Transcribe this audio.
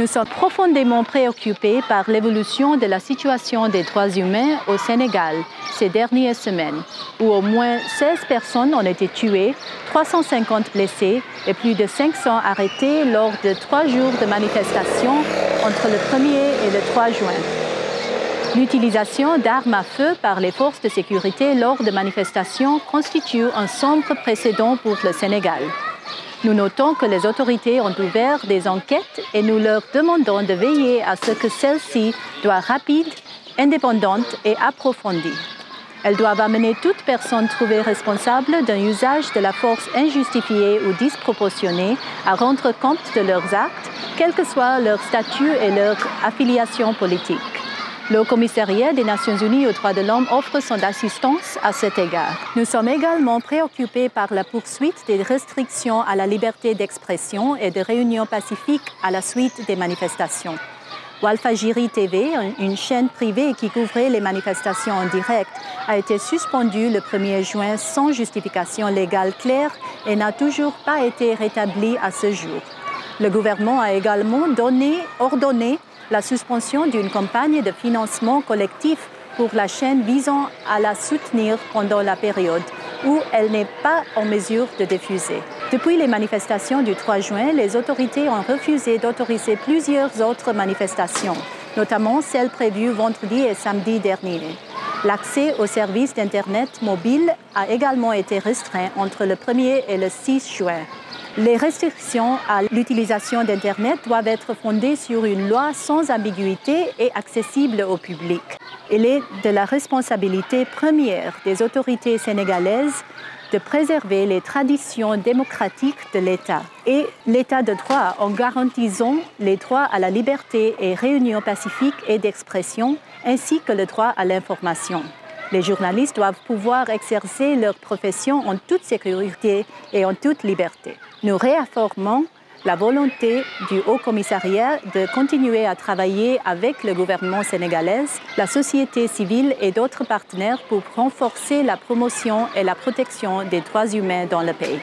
Nous sommes profondément préoccupés par l'évolution de la situation des droits humains au Sénégal ces dernières semaines, où au moins 16 personnes ont été tuées, 350 blessées et plus de 500 arrêtés lors de trois jours de manifestations entre le 1er et le 3 juin. L'utilisation d'armes à feu par les forces de sécurité lors de manifestations constitue un sombre précédent pour le Sénégal. Nous notons que les autorités ont ouvert des enquêtes et nous leur demandons de veiller à ce que celles-ci soient rapides, indépendantes et approfondies. Elles doivent amener toute personne trouvée responsable d'un usage de la force injustifié ou disproportionné à rendre compte de leurs actes, quel que soit leur statut et leur affiliation politique. Le Commissariat des Nations Unies aux droits de l'homme offre son assistance à cet égard. Nous sommes également préoccupés par la poursuite des restrictions à la liberté d'expression et de réunion pacifique à la suite des manifestations. Walfajiri TV, une chaîne privée qui couvrait les manifestations en direct, a été suspendue le 1er juin sans justification légale claire et n'a toujours pas été rétablie à ce jour. Le gouvernement a également donné, ordonné la suspension d'une campagne de financement collectif pour la chaîne visant à la soutenir pendant la période où elle n'est pas en mesure de diffuser. Depuis les manifestations du 3 juin, les autorités ont refusé d'autoriser plusieurs autres manifestations, notamment celles prévues vendredi et samedi dernier. L'accès aux services d'Internet mobile a également été restreint entre le 1er et le 6 juin. Les restrictions à l'utilisation d'Internet doivent être fondées sur une loi sans ambiguïté et accessible au public. Il est de la responsabilité première des autorités sénégalaises de préserver les traditions démocratiques de l'État et l'État de droit en garantissant les droits à la liberté et réunion pacifique et d'expression, ainsi que le droit à l'information. Les journalistes doivent pouvoir exercer leur profession en toute sécurité et en toute liberté. Nous réaffirmons la volonté du Haut Commissariat de continuer à travailler avec le gouvernement sénégalais, la société civile et d'autres partenaires pour renforcer la promotion et la protection des droits humains dans le pays.